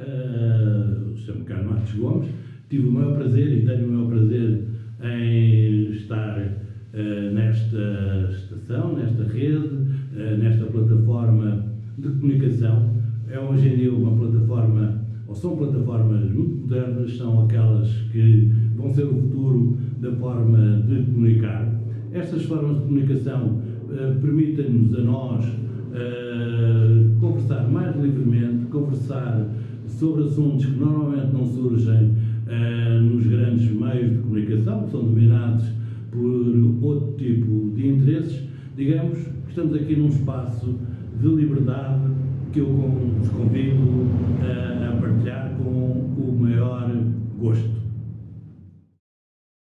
uh, o Sr. Carlos Marcos Gomes. Tive o maior prazer e tenho o maior prazer em estar uh, nesta estação, nesta rede, uh, nesta plataforma de comunicação. É hoje em dia uma plataforma, ou são plataformas muito modernas, são aquelas que vão ser o futuro da forma de comunicar. Estas formas de comunicação permitem-nos a nós uh, conversar mais livremente, conversar sobre assuntos que normalmente não surgem uh, nos grandes meios de comunicação, que são dominados por outro tipo de interesses. Digamos que estamos aqui num espaço de liberdade que eu vos convido uh, a partilhar com o maior gosto.